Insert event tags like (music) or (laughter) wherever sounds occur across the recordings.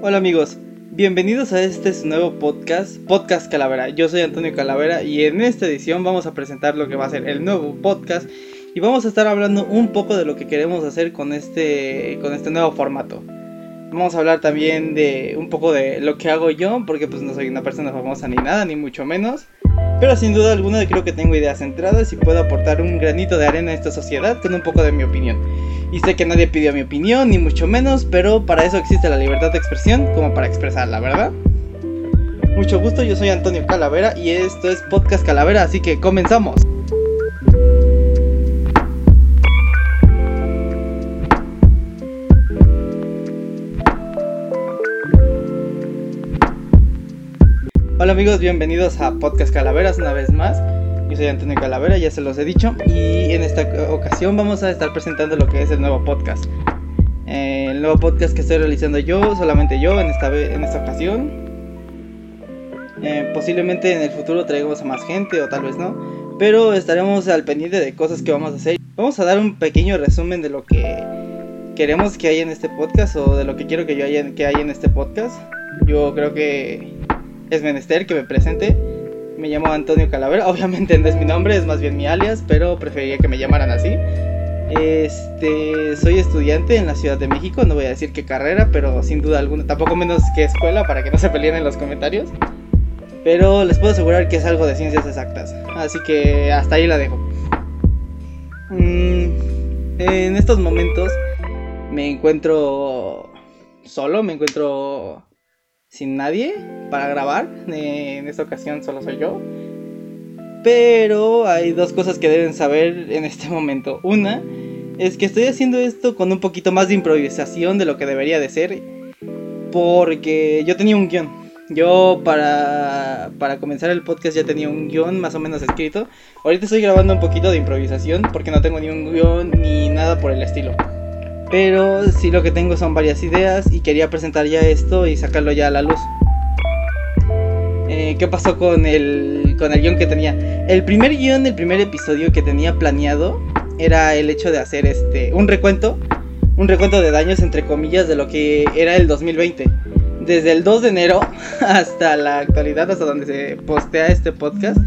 Hola amigos, bienvenidos a este nuevo podcast, Podcast Calavera. Yo soy Antonio Calavera y en esta edición vamos a presentar lo que va a ser el nuevo podcast y vamos a estar hablando un poco de lo que queremos hacer con este, con este nuevo formato. Vamos a hablar también de un poco de lo que hago yo, porque pues no soy una persona famosa ni nada, ni mucho menos. Pero sin duda alguna creo que tengo ideas centradas y puedo aportar un granito de arena a esta sociedad con un poco de mi opinión. Y sé que nadie pidió mi opinión, ni mucho menos, pero para eso existe la libertad de expresión como para expresarla, ¿verdad? Mucho gusto, yo soy Antonio Calavera y esto es Podcast Calavera, así que comenzamos. Hola amigos, bienvenidos a Podcast Calaveras una vez más. Yo soy Antonio Calavera, ya se los he dicho, y en esta ocasión vamos a estar presentando lo que es el nuevo podcast. Eh, el nuevo podcast que estoy realizando yo, solamente yo en esta, en esta ocasión. Eh, posiblemente en el futuro traigamos a más gente o tal vez no, pero estaremos al pendiente de cosas que vamos a hacer. Vamos a dar un pequeño resumen de lo que queremos que haya en este podcast o de lo que quiero que yo haya, que haya en este podcast. Yo creo que es menester que me presente. Me llamo Antonio Calavera, (laughs) obviamente no es mi nombre, es más bien mi alias, pero preferiría que me llamaran así. Este, soy estudiante en la Ciudad de México, no voy a decir qué carrera, pero sin duda alguna, tampoco menos qué escuela para que no se peleen en los comentarios. Pero les puedo asegurar que es algo de ciencias exactas, así que hasta ahí la dejo. Mm, en estos momentos me encuentro solo, me encuentro sin nadie para grabar. en esta ocasión solo soy yo. Pero hay dos cosas que deben saber en este momento. Una es que estoy haciendo esto con un poquito más de improvisación de lo que debería de ser. Porque yo tenía un guion. Yo para, para comenzar el podcast ya tenía un guion más o menos escrito. Ahorita estoy grabando un poquito de improvisación porque no tengo ni un guion ni nada por el estilo. Pero sí lo que tengo son varias ideas y quería presentar ya esto y sacarlo ya a la luz. Eh, ¿Qué pasó con el, con el guion que tenía? El primer guion, el primer episodio que tenía planeado era el hecho de hacer este un recuento, un recuento de daños entre comillas de lo que era el 2020. Desde el 2 de enero (laughs) hasta la actualidad, hasta donde se postea este podcast,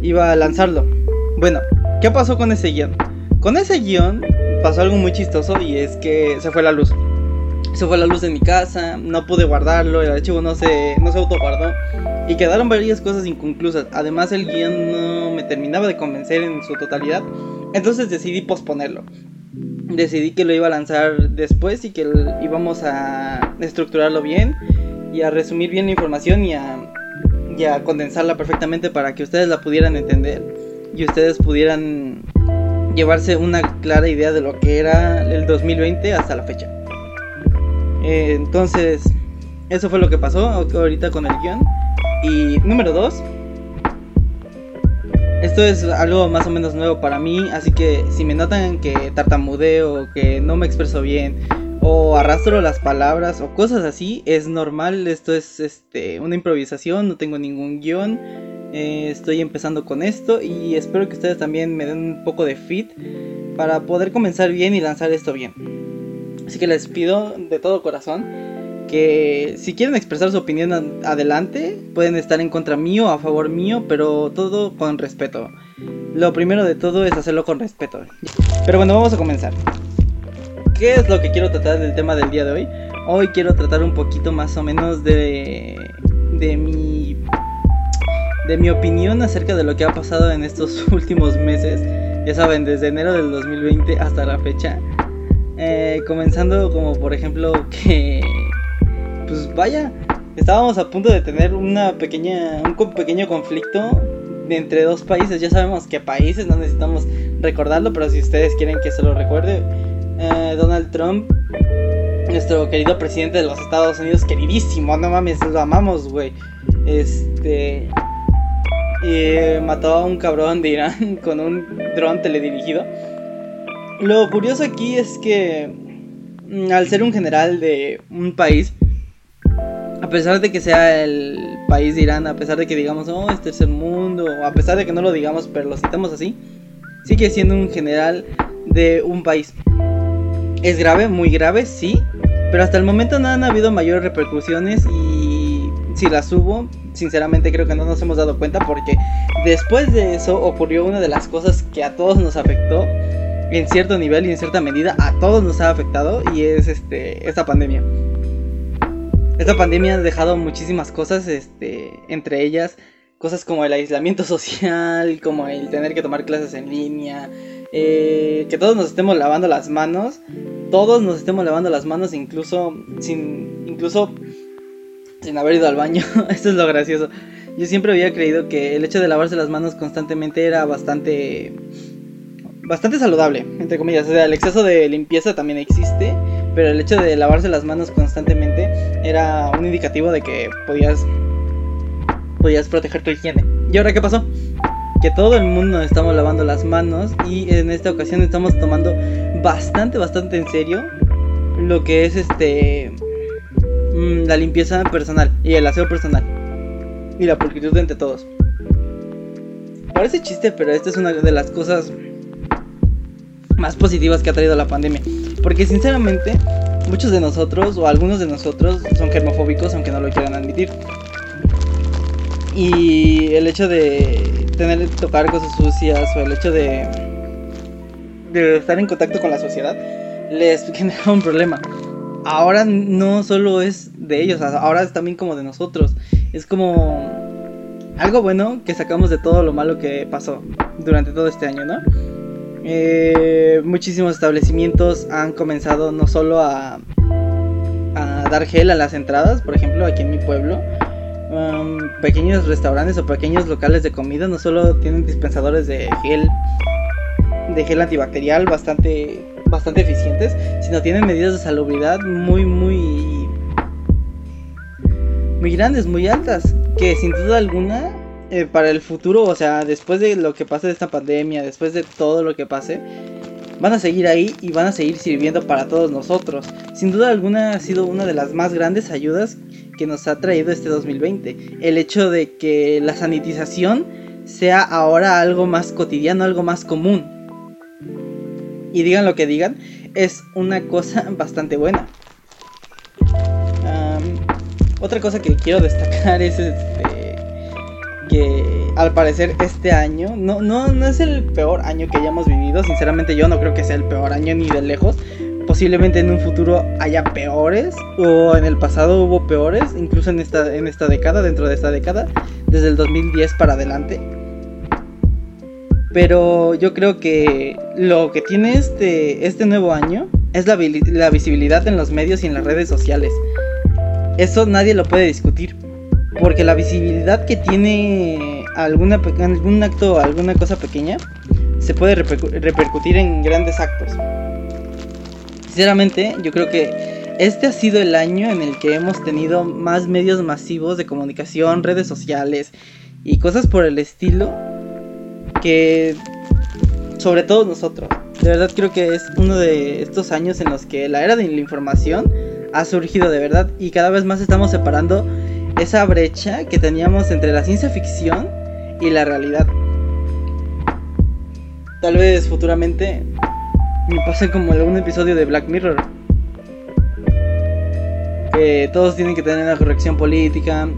iba a lanzarlo. Bueno, ¿qué pasó con ese guion? Con ese guion pasó algo muy chistoso y es que se fue la luz. Se fue la luz de mi casa, no pude guardarlo, el archivo no se, no se autoguardó y quedaron varias cosas inconclusas. Además el guion no me terminaba de convencer en su totalidad, entonces decidí posponerlo. Decidí que lo iba a lanzar después y que íbamos a estructurarlo bien y a resumir bien la información y a, y a condensarla perfectamente para que ustedes la pudieran entender y ustedes pudieran llevarse una clara idea de lo que era el 2020 hasta la fecha. Eh, entonces, eso fue lo que pasó ahorita con el guion. Y número 2. Esto es algo más o menos nuevo para mí, así que si me notan que tartamudeo, que no me expreso bien, o arrastro las palabras, o cosas así, es normal, esto es este, una improvisación, no tengo ningún guion, eh, estoy empezando con esto y espero que ustedes también me den un poco de fit para poder comenzar bien y lanzar esto bien. Así que les pido de todo corazón que si quieren expresar su opinión adelante, pueden estar en contra mío a favor mío, pero todo con respeto. Lo primero de todo es hacerlo con respeto. Pero bueno, vamos a comenzar. ¿Qué es lo que quiero tratar del tema del día de hoy? Hoy quiero tratar un poquito más o menos de, de mi de mi opinión acerca de lo que ha pasado en estos (laughs) últimos meses. Ya saben, desde enero del 2020 hasta la fecha. Eh, comenzando como por ejemplo (laughs) que... Pues vaya, estábamos a punto de tener una pequeña, un pequeño conflicto entre dos países. Ya sabemos qué países, no necesitamos recordarlo, pero si ustedes quieren que se lo recuerde, eh, Donald Trump, nuestro querido presidente de los Estados Unidos, queridísimo, no mames, lo amamos, güey. Este, y mató a un cabrón de Irán (laughs) con un dron teledirigido. Lo curioso aquí es que mm, al ser un general de un país, a pesar de que sea el país de Irán, a pesar de que digamos, oh, es tercer mundo, a pesar de que no lo digamos, pero lo citamos así, sigue siendo un general de un país. Es grave, muy grave, sí, Pero hasta el momento no han habido mayores repercusiones y si las hubo, sinceramente creo que no nos hemos dado cuenta porque después de eso ocurrió una de las cosas que a todos nos afectó en cierto nivel y en cierta medida a todos nos ha afectado y es este esta pandemia. Esta pandemia ha dejado muchísimas cosas, este, entre ellas cosas como el aislamiento (laughs) social, como el tener que tomar clases en línea, eh, que todos nos estemos lavando las manos, todos nos estemos lavando las manos incluso sin, incluso sin haber ido al baño. (laughs) Esto es lo gracioso. Yo siempre había creído que el hecho de lavarse las manos constantemente era bastante bastante saludable, entre comillas. O sea, el exceso de limpieza también existe, pero el hecho de lavarse las manos constantemente era un indicativo de que podías podías proteger tu higiene. ¿Y ahora qué pasó? Que todo el mundo estamos lavando las manos y en esta ocasión estamos tomando bastante, bastante en serio lo que es este mm, la limpieza personal y el aseo personal y la pulcritud entre todos. Parece chiste, pero esta es una de las cosas más positivas que ha traído la pandemia. Porque sinceramente, muchos de nosotros o algunos de nosotros son germofóbicos aunque no lo quieran admitir. Y el hecho de tener que tocar cosas sucias o el hecho de, de estar en contacto con la sociedad les (laughs) genera un problema. Ahora no solo es de ellos, ahora es también como de nosotros. Es como algo bueno que sacamos de todo lo malo que pasó durante todo este año, ¿no? Eh, muchísimos establecimientos han comenzado no solo a, dar gel a las entradas, por ejemplo, aquí en mi pueblo. Um, pequeños restaurantes o pequeños locales de comida no solo tienen dispensadores de gel de gel antibacterial bastante bastante eficientes, sino tienen medidas de salubridad muy muy muy grandes, muy altas, que sin duda alguna eh, para el futuro, o sea, después de lo que pase de esta pandemia, después de todo lo que pase, van a seguir ahí y van a seguir sirviendo para todos nosotros. Sin duda alguna ha sido una de las más grandes ayudas que nos ha traído este 2020. El hecho de que la sanitización sea ahora algo más cotidiano, algo más común. Y digan lo que digan, es una cosa (laughs) bastante buena. otra cosa que quiero destacar es este que al parecer este año no, no, no es el peor año que hayamos vivido. Sinceramente yo no creo que sea el peor año ni de lejos. Posiblemente en un futuro haya peores o en el pasado hubo peores, incluso en esta, en esta década, dentro de esta década, desde el 2010 para adelante. Pero yo creo que lo que tiene este, este nuevo año es la, la visibilidad en los medios y en las redes sociales. Eso nadie lo puede discutir porque la visibilidad que tiene algún acto, alguna cosa pequeña, se puede repercutir en grandes actos. Sinceramente, yo creo que este ha sido el año en el que hemos tenido más medios masivos de comunicación, redes sociales y cosas por el estilo que sobre todo nosotros. De verdad creo que es uno de estos años en los que la era de la información ha surgido de verdad y cada vez más estamos separando esa brecha que teníamos entre la ciencia ficción y la realidad. Tal vez futuramente me pase como algún episodio de Black Mirror. Que todos tienen que tener una corrección política.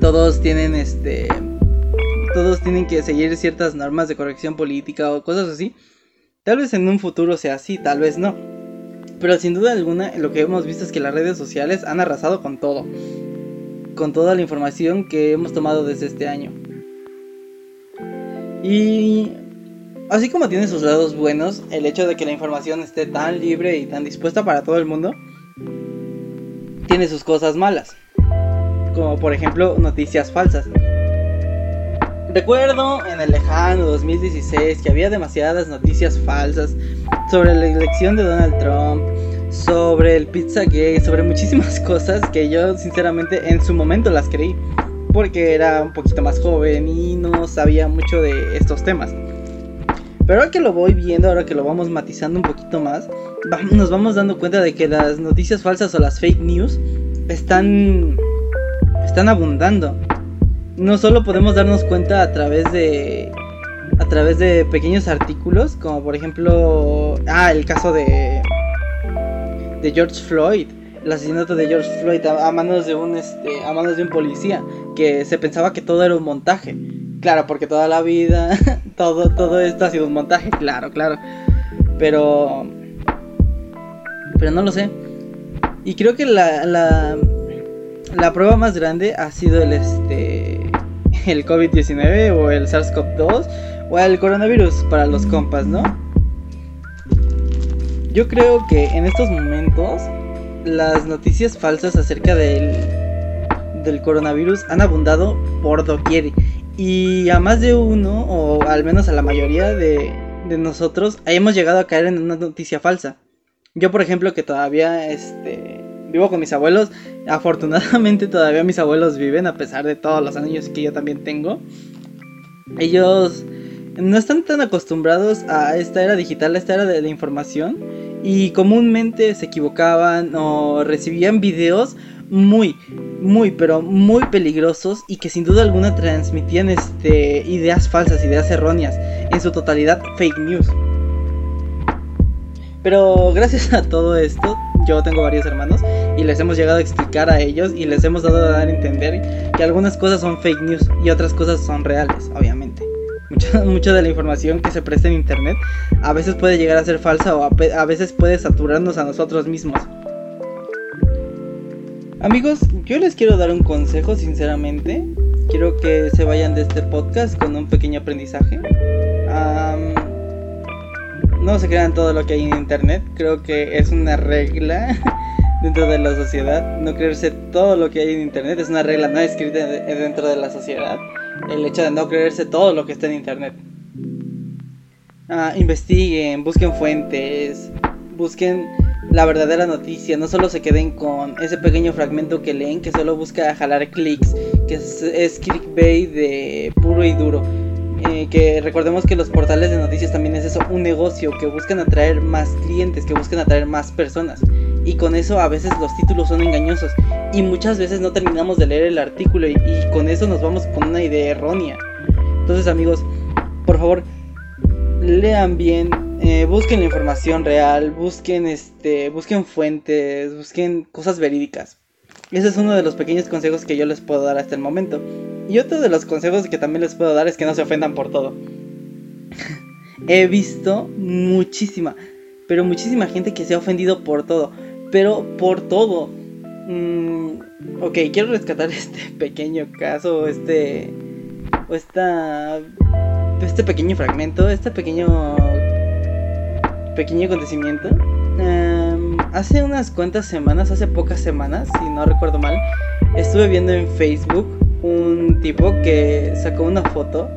Todos tienen este. Todos tienen que seguir ciertas normas de corrección política o cosas así. Tal vez en un futuro sea así, tal vez no. Pero sin duda alguna, lo que hemos visto es que las redes sociales han arrasado con todo con toda la información que hemos tomado desde este año. Y así como tiene sus lados buenos, el hecho de que la información esté tan libre y tan dispuesta para todo el mundo, tiene sus cosas malas. Como por ejemplo noticias falsas. Recuerdo en el lejano 2016 que había demasiadas noticias falsas sobre la elección de Donald Trump, sobre el pizza gay, sobre muchísimas (laughs) cosas que yo sinceramente en su momento las creí, porque era un poquito más joven y no sabía mucho de estos temas. Pero ahora que lo voy viendo, ahora que lo vamos matizando un poquito más, nos vamos dando cuenta de que las noticias falsas o las fake news están están abundando. No solo podemos darnos cuenta a través de a través de pequeños artículos, como por ejemplo, ah, el caso de de George Floyd, el asesinato de George Floyd a, manos de un este, a manos de un policía, que se pensaba que todo era un montaje. Claro, porque toda la vida, (laughs) todo, todo esto ha sido un montaje, claro, claro. Pero, pero no lo sé. Y creo que la, la, la prueba más grande ha sido el este, el COVID-19 o el SARS-CoV-2 o el coronavirus para los compas, ¿no? Yo creo que en estos momentos las noticias falsas acerca del, del coronavirus han abundado por doquier. Y a más de uno, o al menos a la mayoría de, de nosotros, hemos llegado a caer en una noticia falsa. Yo, por ejemplo, que todavía este, vivo con mis abuelos, afortunadamente todavía mis abuelos viven, a pesar de todos los años que yo también tengo. Ellos no están tan acostumbrados a esta era digital, a esta era de la información y comúnmente se equivocaban o recibían videos muy, muy, pero muy peligrosos y que sin duda alguna transmitían este, ideas falsas, ideas erróneas, en su totalidad fake news. Pero gracias a todo esto, yo tengo varios hermanos y les hemos llegado a explicar a ellos y les hemos dado a dar a entender que algunas cosas son fake news y otras cosas son reales, obviamente. Mucha, (laughs) de la información que se presta en internet a veces puede llegar a ser falsa o a, veces puede saturarnos a nosotros mismos. Amigos, yo les quiero dar un consejo sinceramente. Quiero que se vayan de este podcast con un pequeño aprendizaje. no se crean todo lo que hay en internet. Creo que es una regla (laughs) dentro de la sociedad. No creerse todo lo que hay en internet. Es una regla no escrita dentro de la sociedad el hecho de no creerse todo lo que está en internet. Ah, investiguen, busquen fuentes, busquen la verdadera noticia, no solo se queden con ese pequeño fragmento que leen que solo busca jalar clics, que es, clickbait de puro y duro. Eh, que recordemos que los portales de noticias también es eso, un negocio que buscan atraer más clientes, que buscan atraer más personas. Y con eso a veces los títulos son engañosos y muchas veces no terminamos de leer el artículo y, con eso nos vamos con una idea errónea. Entonces amigos, por favor, lean bien, eh, busquen la información real, busquen este, busquen fuentes, busquen cosas verídicas. Ese es uno de los pequeños consejos que yo les puedo dar hasta el momento. Y otro de los consejos que también les puedo dar es que no se ofendan por todo. (laughs) He visto muchísima, pero muchísima gente que se ha ofendido por todo, pero por todo. Mm, ok, quiero rescatar (laughs) este pequeño caso, este. Esta. Este pequeño fragmento, este pequeño. Pequeño acontecimiento. Em, hace unas cuantas semanas, hace pocas semanas, si no recuerdo mal, estuve viendo en Facebook un tipo que sacó una foto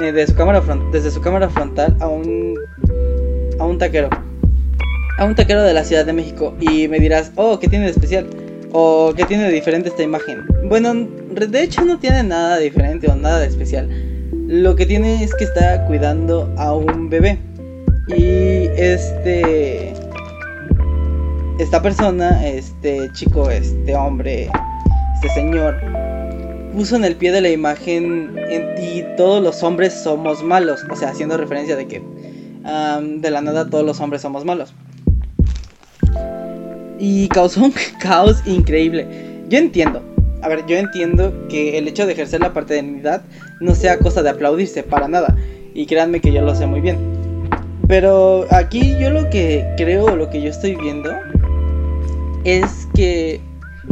eh, de su cámara desde su cámara frontal a un. a un taquero. A un taquero de la Ciudad de México. Y me dirás, oh, ¿qué tiene de especial? ¿O qué tiene de diferente esta imagen? Bueno, de hecho no tiene nada diferente o nada de especial. Lo que tiene es que está cuidando a un bebé. Y este... Esta persona, este chico, este hombre, este señor, puso en el pie de la imagen en ti todos los hombres somos malos. O sea, haciendo referencia de que de la nada todos los hombres somos malos y causó un (laughs) caos increíble. Yo entiendo, a ver, yo entiendo que el hecho de ejercer la paternidad no sea cosa de aplaudirse para nada. Y créanme que yo lo sé muy bien. Pero aquí yo lo que creo, lo que yo estoy viendo, es que,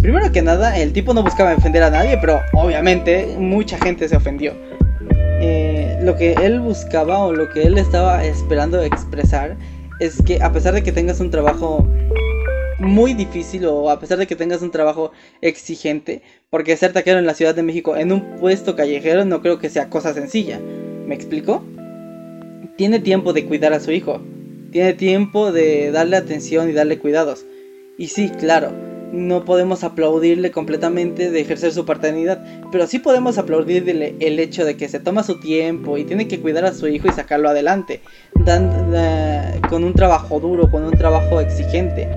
primero que nada, el tipo no buscaba ofender a nadie, pero obviamente mucha gente se ofendió. Eh, lo que él buscaba o lo que él estaba esperando expresar es que a pesar de que tengas un trabajo muy difícil o a pesar de que tengas un trabajo exigente, porque ser taquero en la Ciudad de México en un puesto callejero no creo que sea cosa sencilla. ¿Me explico? Tiene tiempo de cuidar a su hijo, tiene tiempo de darle atención y darle cuidados. Y sí, claro, no podemos aplaudirle completamente de ejercer su paternidad, pero sí podemos aplaudirle el hecho de que se toma su tiempo y tiene que cuidar a su hijo y sacarlo adelante, con un trabajo duro, con un trabajo exigente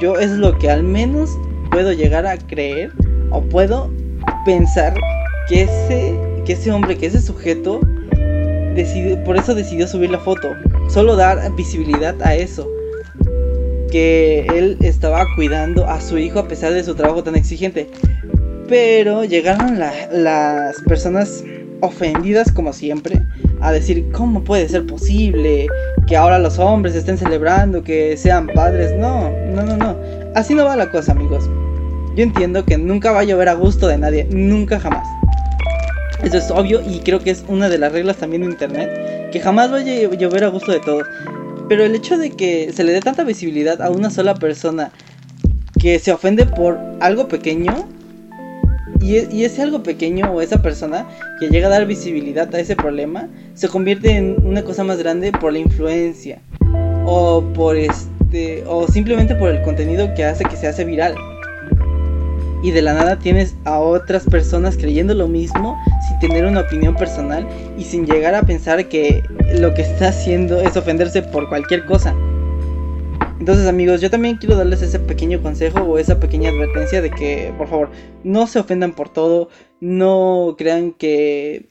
yo es lo que al menos puedo llegar a creer o puedo pensar que ese, que ese hombre, que ese sujeto, decide, por eso decidió subir la foto. Solo dar visibilidad a eso. que él estaba cuidando a su hijo a pesar de su trabajo tan exigente. Pero llegaron las personas ofendidas como siempre a decir cómo puede ser posible que ahora los hombres estén celebrando que sean padres. No, no, no, no. Así no va la cosa, amigos. Yo entiendo que nunca va a llover a gusto de nadie, nunca jamás. Eso es obvio y creo que es una de las reglas también de internet, que jamás va a llover a gusto de todos. Pero el hecho de que se le dé tanta visibilidad a una sola persona que se ofende por algo pequeño, y, ese algo pequeño o esa persona que llega a dar visibilidad a ese problema, se convierte en una cosa más grande por la influencia, o por este, o simplemente por el contenido que hace que se hace viral y de la nada tienes a otras personas creyendo lo mismo sin tener una opinión personal y sin llegar a pensar que lo que está haciendo es ofenderse por cualquier cosa. Entonces amigos, yo también quiero darles ese pequeño consejo o esa pequeña advertencia de que por favor no se ofendan por todo, no crean que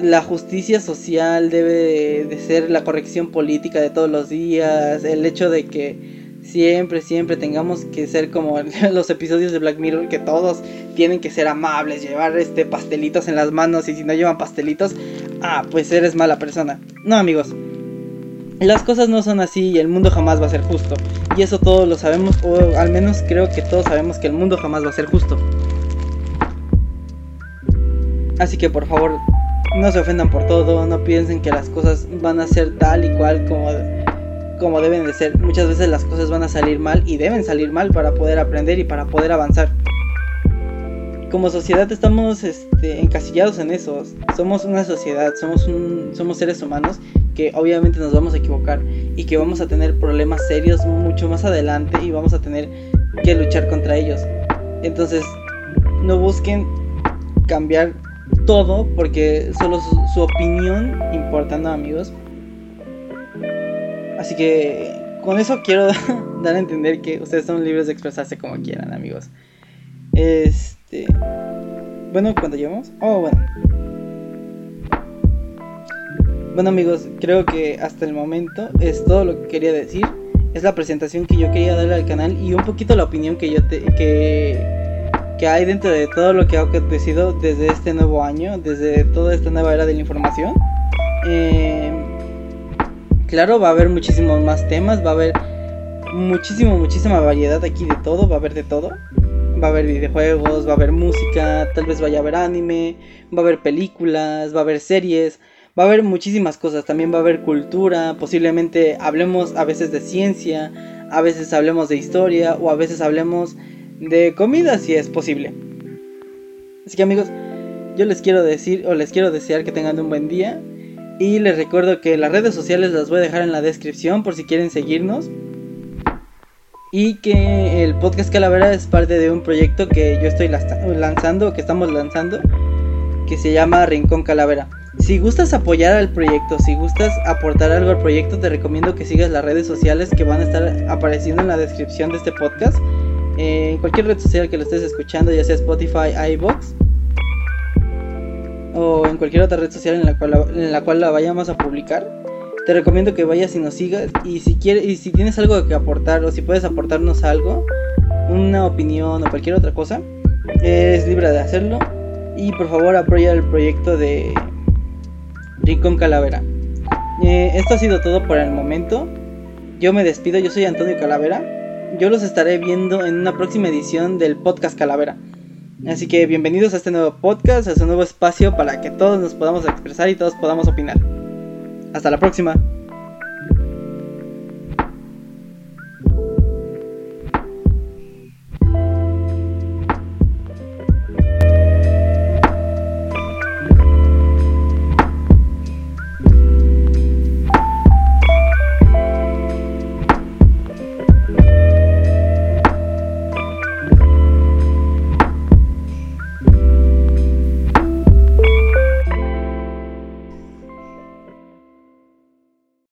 la justicia social debe de ser la corrección política de todos los días, el hecho de que siempre, siempre tengamos que ser como (laughs) los episodios de Black Mirror, que todos tienen que ser amables, llevar este pastelitos en las manos y si no llevan pastelitos, ah, pues eres mala persona. No, amigos. Las cosas no son así y el mundo jamás va a ser justo. Y eso todos lo sabemos, o al menos creo que todos sabemos que el mundo jamás va a ser justo. Así que por favor, no se ofendan por todo, no piensen que las cosas van a ser tal y cual como como deben de ser. Muchas veces las cosas van a salir mal y deben salir mal para poder aprender y para poder avanzar. Como sociedad estamos este, encasillados en eso. Somos una sociedad, somos, un, somos seres humanos que obviamente nos vamos a equivocar y que vamos a tener problemas serios mucho más adelante y vamos a tener que luchar contra ellos. Entonces, no busquen cambiar todo porque solo su, su opinión importa, ¿no, amigos? Así que con eso quiero (laughs) dar a entender que ustedes son libres de expresarse como quieran, amigos. Este. Bueno, ¿cuánto llevamos? Oh, bueno. Bueno, amigos, creo que hasta el momento es todo lo que quería decir. Es la presentación que yo quería darle al canal y un poquito la opinión que yo te, que, que hay dentro de todo lo que ha acontecido desde este nuevo año, desde toda esta nueva era de la información. Eh, Claro, va a haber muchísimos más temas, va a haber muchísimo, muchísima variedad aquí de todo, va a haber de todo. Va a haber videojuegos, va a haber música, tal vez vaya a haber anime, va a haber películas, va a haber series, va a haber muchísimas cosas, también va a haber cultura, posiblemente hablemos a veces de ciencia, a veces hablemos de historia o a veces hablemos de comida si es posible. Así que amigos, yo les quiero decir o les quiero desear que tengan un buen día y les recuerdo que las redes sociales las voy a dejar en la descripción por si quieren seguirnos. Y que el podcast Calavera es parte de un proyecto que yo estoy lanzando, que estamos lanzando, que se llama Rincón Calavera. Si gustas apoyar al proyecto, si gustas aportar algo al proyecto, te recomiendo que sigas las redes sociales que van a estar apareciendo en la descripción de este podcast. Eh, en cualquier red social que lo estés escuchando, ya sea Spotify, iBox o en cualquier otra red social en la cual la, vayamos a publicar. Te recomiendo que vayas y nos sigas y si quieres y si tienes algo que aportar o si puedes aportarnos algo, una opinión o cualquier otra cosa, eres libre de hacerlo y por favor apoya el proyecto de Rincón Calavera. Eh, esto ha sido todo por el momento. Yo me despido, yo soy Antonio Calavera. Yo los estaré viendo en una próxima edición del podcast Calavera. Así que bienvenidos a este nuevo podcast, a este nuevo espacio para que todos nos podamos expresar y todos podamos opinar. Hasta la próxima.